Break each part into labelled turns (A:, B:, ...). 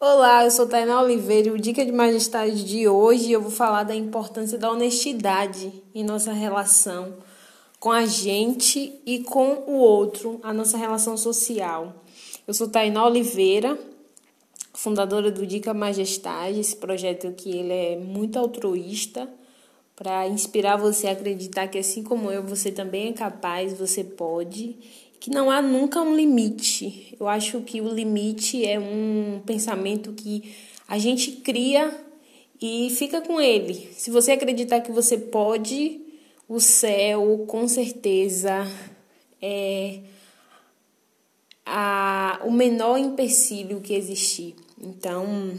A: Olá, eu sou Tainá Oliveira e o Dica de Majestade de hoje eu vou falar da importância da honestidade em nossa relação com a gente e com o outro, a nossa relação social. Eu sou Tainá Oliveira, fundadora do Dica Majestade, esse projeto que ele é muito altruísta para inspirar você a acreditar que assim como eu, você também é capaz, você pode que não há nunca um limite. Eu acho que o limite é um pensamento que a gente cria e fica com ele. Se você acreditar que você pode, o céu com certeza é a, o menor empecilho que existir. Então,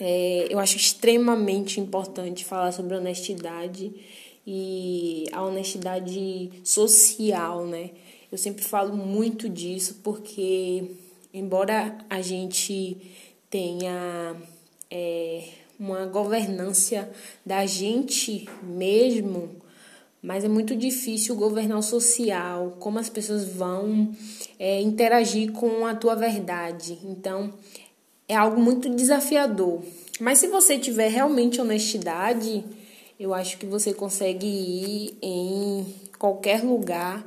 A: é, eu acho extremamente importante falar sobre honestidade e a honestidade social, né? Eu sempre falo muito disso porque, embora a gente tenha é, uma governância da gente mesmo, mas é muito difícil governar o social, como as pessoas vão é, interagir com a tua verdade. Então, é algo muito desafiador. Mas se você tiver realmente honestidade, eu acho que você consegue ir em qualquer lugar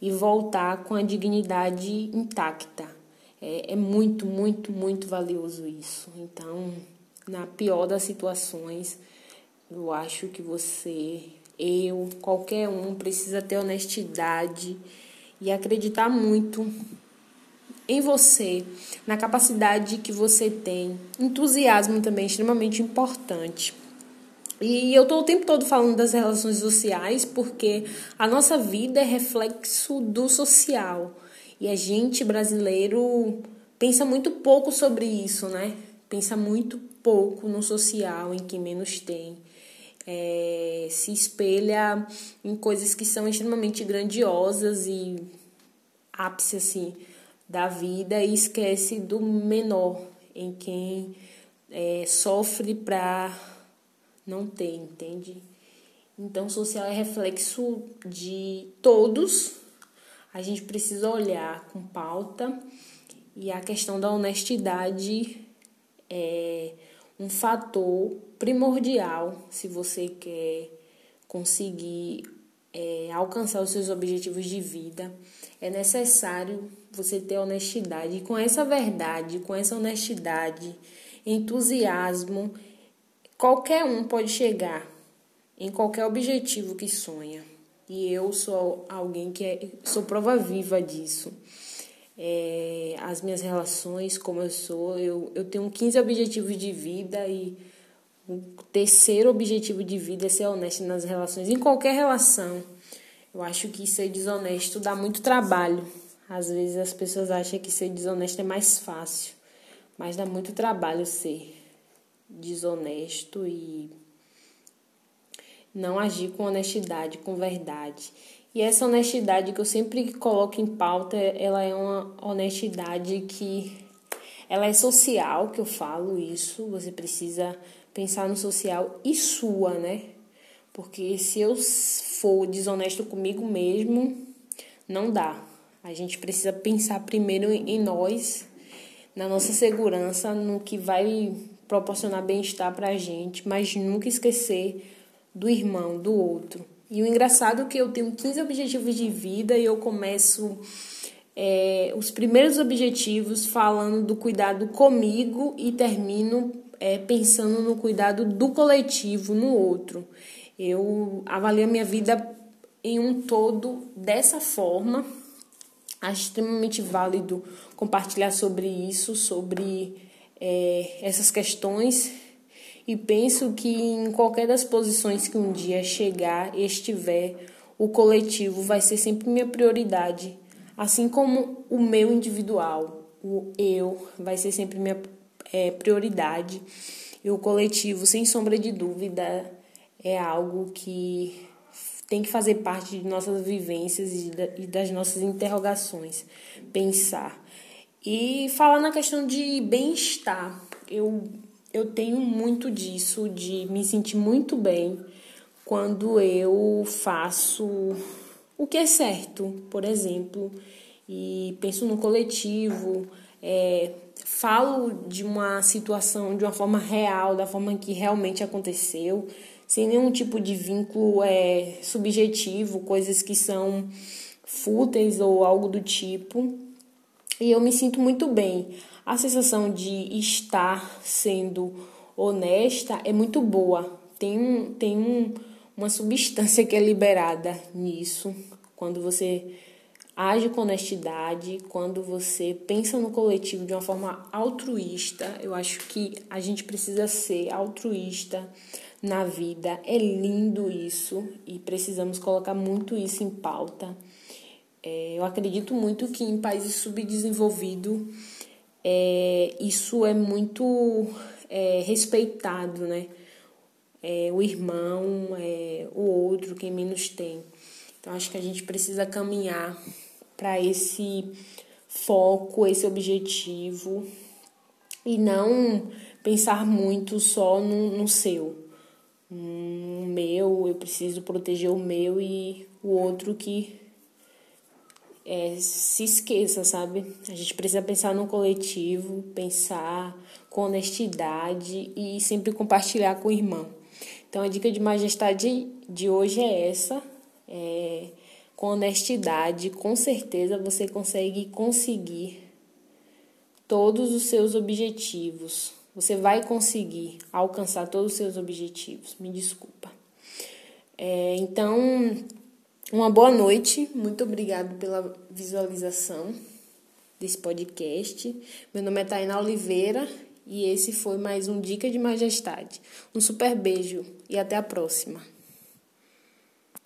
A: e voltar com a dignidade intacta. É, é muito, muito, muito valioso isso. Então, na pior das situações, eu acho que você, eu, qualquer um, precisa ter honestidade e acreditar muito em você, na capacidade que você tem. Entusiasmo também é extremamente importante. E eu estou o tempo todo falando das relações sociais porque a nossa vida é reflexo do social. E a gente brasileiro pensa muito pouco sobre isso, né? Pensa muito pouco no social, em quem menos tem. É, se espelha em coisas que são extremamente grandiosas e ápice assim da vida e esquece do menor, em quem é, sofre para não tem, entende? Então, social é reflexo de todos. A gente precisa olhar com pauta e a questão da honestidade é um fator primordial se você quer conseguir é, alcançar os seus objetivos de vida. É necessário você ter honestidade. E com essa verdade, com essa honestidade, entusiasmo Qualquer um pode chegar em qualquer objetivo que sonha. E eu sou alguém que é, sou prova viva disso. É, as minhas relações, como eu sou, eu, eu tenho 15 objetivos de vida e o terceiro objetivo de vida é ser honesto nas relações, em qualquer relação. Eu acho que ser desonesto dá muito trabalho. Às vezes as pessoas acham que ser desonesto é mais fácil, mas dá muito trabalho ser desonesto e não agir com honestidade, com verdade. E essa honestidade que eu sempre coloco em pauta, ela é uma honestidade que ela é social, que eu falo isso, você precisa pensar no social e sua, né? Porque se eu for desonesto comigo mesmo, não dá. A gente precisa pensar primeiro em nós, na nossa segurança, no que vai proporcionar bem-estar para a gente, mas nunca esquecer do irmão, do outro. E o engraçado é que eu tenho 15 objetivos de vida e eu começo é, os primeiros objetivos falando do cuidado comigo e termino é, pensando no cuidado do coletivo, no outro. Eu avalio a minha vida em um todo dessa forma. Acho extremamente válido compartilhar sobre isso, sobre é, essas questões e penso que em qualquer das posições que um dia chegar e estiver, o coletivo vai ser sempre minha prioridade, assim como o meu individual, o eu vai ser sempre minha é, prioridade. E o coletivo, sem sombra de dúvida, é algo que tem que fazer parte de nossas vivências e das nossas interrogações. Pensar. E falar na questão de bem-estar, eu, eu tenho muito disso, de me sentir muito bem quando eu faço o que é certo, por exemplo, e penso no coletivo, é, falo de uma situação de uma forma real, da forma que realmente aconteceu, sem nenhum tipo de vínculo é, subjetivo, coisas que são fúteis ou algo do tipo. E eu me sinto muito bem. A sensação de estar sendo honesta é muito boa. Tem, um, tem um, uma substância que é liberada nisso, quando você age com honestidade, quando você pensa no coletivo de uma forma altruísta, eu acho que a gente precisa ser altruísta na vida. É lindo isso e precisamos colocar muito isso em pauta. É, eu acredito muito que em países subdesenvolvidos é, isso é muito é, respeitado, né? É, o irmão, é, o outro, quem menos tem. Então acho que a gente precisa caminhar para esse foco, esse objetivo e não pensar muito só no, no seu. No meu, eu preciso proteger o meu e o outro que é, se esqueça, sabe? A gente precisa pensar no coletivo, pensar com honestidade e sempre compartilhar com o irmão. Então a dica de majestade de hoje é essa. É, com honestidade, com certeza você consegue conseguir todos os seus objetivos. Você vai conseguir alcançar todos os seus objetivos. Me desculpa. É, então, uma boa noite. Muito obrigado pela visualização desse podcast. Meu nome é Tainá Oliveira e esse foi mais um Dica de Majestade. Um super beijo e até a próxima.